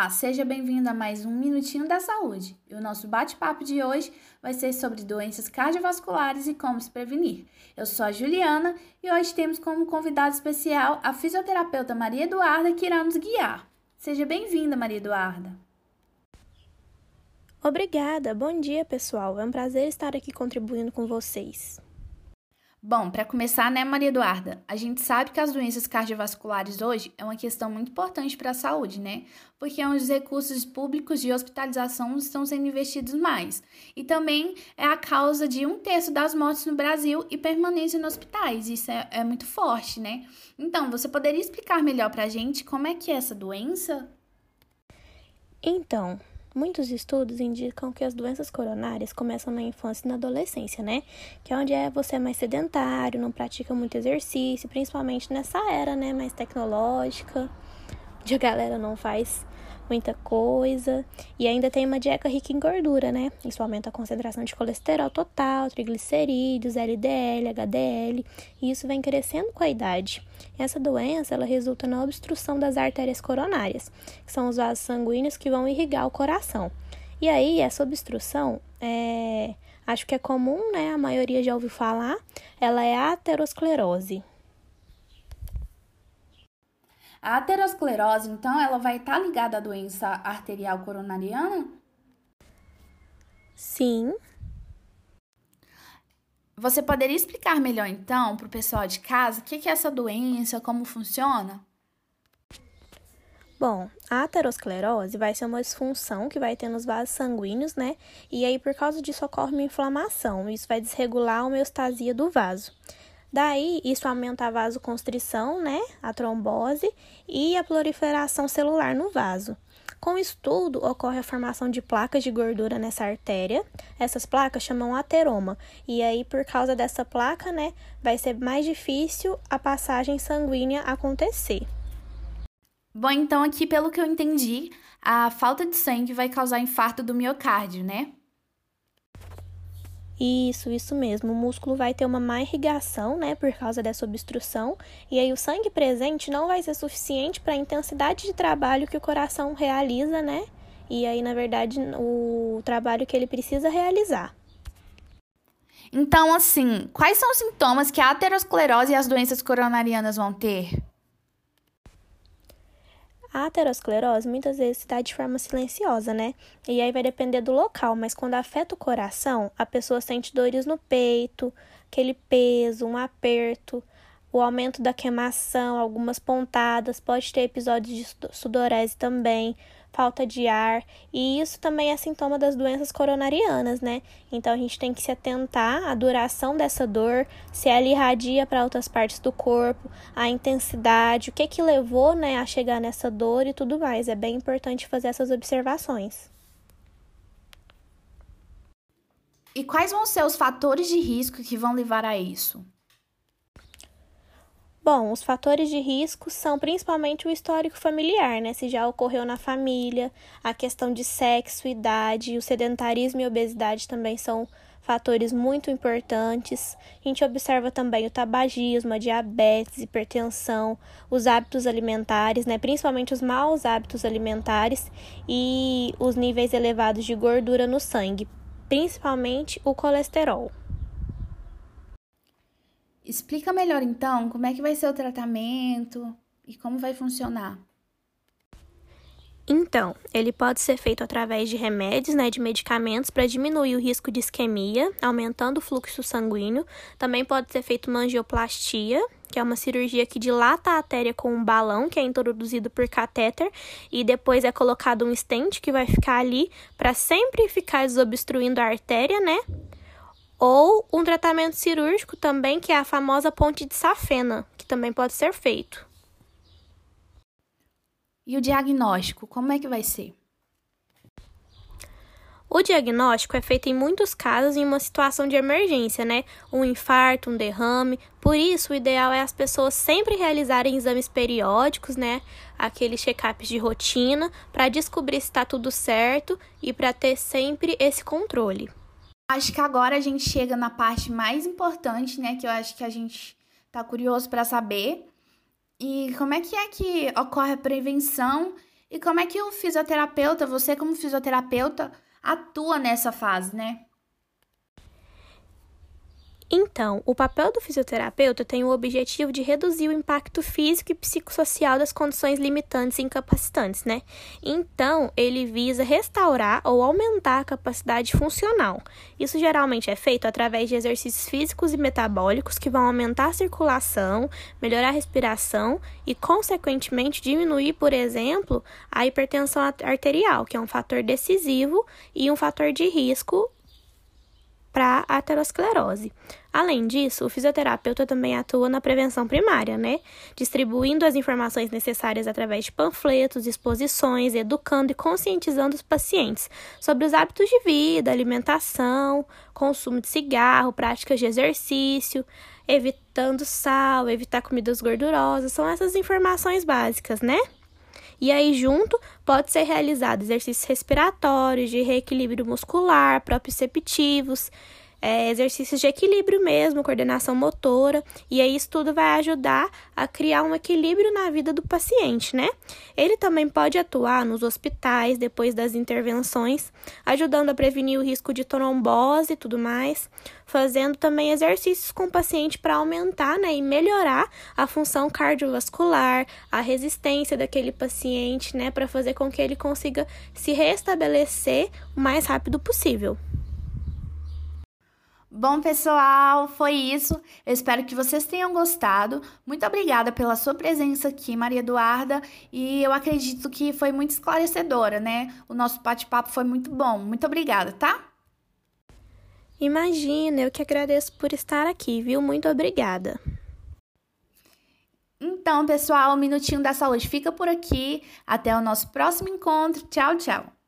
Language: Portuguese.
Olá, seja bem-vindo a mais um Minutinho da Saúde. E o nosso bate-papo de hoje vai ser sobre doenças cardiovasculares e como se prevenir. Eu sou a Juliana e hoje temos como convidada especial a fisioterapeuta Maria Eduarda que irá nos guiar. Seja bem-vinda, Maria Eduarda. Obrigada, bom dia pessoal. É um prazer estar aqui contribuindo com vocês. Bom, para começar, né, Maria Eduarda? A gente sabe que as doenças cardiovasculares hoje é uma questão muito importante para a saúde, né? Porque é onde os recursos públicos de hospitalização estão sendo investidos mais. E também é a causa de um terço das mortes no Brasil e permanência nos hospitais. Isso é, é muito forte, né? Então, você poderia explicar melhor para a gente como é que é essa doença? Então, Muitos estudos indicam que as doenças coronárias começam na infância e na adolescência, né? Que é onde é você é mais sedentário, não pratica muito exercício, principalmente nessa era, né, mais tecnológica, onde a galera não faz muita coisa. E ainda tem uma dieta rica em gordura, né? Isso aumenta a concentração de colesterol total, triglicerídeos, LDL, HDL, e isso vem crescendo com a idade. Essa doença, ela resulta na obstrução das artérias coronárias, que são os vasos sanguíneos que vão irrigar o coração. E aí, essa obstrução é, acho que é comum, né? A maioria já ouviu falar. Ela é a aterosclerose. A aterosclerose, então, ela vai estar tá ligada à doença arterial coronariana? Sim. Você poderia explicar melhor, então, para o pessoal de casa o que é essa doença, como funciona? Bom, a aterosclerose vai ser uma disfunção que vai ter nos vasos sanguíneos, né? E aí, por causa disso, ocorre uma inflamação. Isso vai desregular a homeostasia do vaso. Daí, isso aumenta a vasoconstrição, né, a trombose e a proliferação celular no vaso. Com isso tudo, ocorre a formação de placas de gordura nessa artéria. Essas placas chamam ateroma. E aí, por causa dessa placa, né, vai ser mais difícil a passagem sanguínea acontecer. Bom, então aqui, pelo que eu entendi, a falta de sangue vai causar infarto do miocárdio, né? Isso, isso mesmo. O músculo vai ter uma má irrigação, né, por causa dessa obstrução, e aí o sangue presente não vai ser suficiente para a intensidade de trabalho que o coração realiza, né? E aí, na verdade, o trabalho que ele precisa realizar. Então, assim, quais são os sintomas que a aterosclerose e as doenças coronarianas vão ter? A aterosclerose muitas vezes se dá de forma silenciosa, né? E aí vai depender do local, mas quando afeta o coração, a pessoa sente dores no peito, aquele peso, um aperto, o aumento da queimação, algumas pontadas, pode ter episódios de sudorese também, falta de ar, e isso também é sintoma das doenças coronarianas, né? Então a gente tem que se atentar à duração dessa dor, se ela irradia para outras partes do corpo, a intensidade, o que que levou, né, a chegar nessa dor e tudo mais. É bem importante fazer essas observações. E quais vão ser os fatores de risco que vão levar a isso? Bom, os fatores de risco são principalmente o histórico familiar, né? Se já ocorreu na família, a questão de sexo, idade, o sedentarismo e obesidade também são fatores muito importantes. A gente observa também o tabagismo, a diabetes, hipertensão, os hábitos alimentares, né? Principalmente os maus hábitos alimentares e os níveis elevados de gordura no sangue, principalmente o colesterol. Explica melhor então como é que vai ser o tratamento e como vai funcionar. Então, ele pode ser feito através de remédios, né, de medicamentos para diminuir o risco de isquemia, aumentando o fluxo sanguíneo. Também pode ser feito uma angioplastia, que é uma cirurgia que dilata a artéria com um balão que é introduzido por catéter e depois é colocado um stent que vai ficar ali para sempre ficar desobstruindo a artéria, né? Ou um tratamento cirúrgico também, que é a famosa ponte de safena, que também pode ser feito. E o diagnóstico, como é que vai ser? O diagnóstico é feito em muitos casos em uma situação de emergência, né? Um infarto, um derrame. Por isso, o ideal é as pessoas sempre realizarem exames periódicos, né? Aqueles check-ups de rotina, para descobrir se está tudo certo e para ter sempre esse controle. Acho que agora a gente chega na parte mais importante, né? Que eu acho que a gente tá curioso para saber. E como é que é que ocorre a prevenção E como é que o fisioterapeuta, você como fisioterapeuta, atua nessa fase, né? Então, o papel do fisioterapeuta tem o objetivo de reduzir o impacto físico e psicossocial das condições limitantes e incapacitantes, né? Então, ele visa restaurar ou aumentar a capacidade funcional. Isso geralmente é feito através de exercícios físicos e metabólicos que vão aumentar a circulação, melhorar a respiração e, consequentemente, diminuir, por exemplo, a hipertensão arterial, que é um fator decisivo e um fator de risco para a aterosclerose. Além disso, o fisioterapeuta também atua na prevenção primária, né? Distribuindo as informações necessárias através de panfletos, exposições, educando e conscientizando os pacientes sobre os hábitos de vida, alimentação, consumo de cigarro, práticas de exercício, evitando sal, evitar comidas gordurosas. São essas informações básicas, né? E aí, junto, pode ser realizado exercícios respiratórios, de reequilíbrio muscular, proprioceptivos, é, exercícios de equilíbrio mesmo, coordenação motora, e aí isso tudo vai ajudar a criar um equilíbrio na vida do paciente, né? Ele também pode atuar nos hospitais depois das intervenções, ajudando a prevenir o risco de trombose e tudo mais, fazendo também exercícios com o paciente para aumentar né, e melhorar a função cardiovascular, a resistência daquele paciente, né, para fazer com que ele consiga se restabelecer o mais rápido possível. Bom, pessoal, foi isso. Eu espero que vocês tenham gostado. Muito obrigada pela sua presença aqui, Maria Eduarda, e eu acredito que foi muito esclarecedora, né? O nosso bate-papo foi muito bom. Muito obrigada, tá? Imagina, eu que agradeço por estar aqui, viu? Muito obrigada. Então, pessoal, o Minutinho da Saúde fica por aqui. Até o nosso próximo encontro. Tchau, tchau.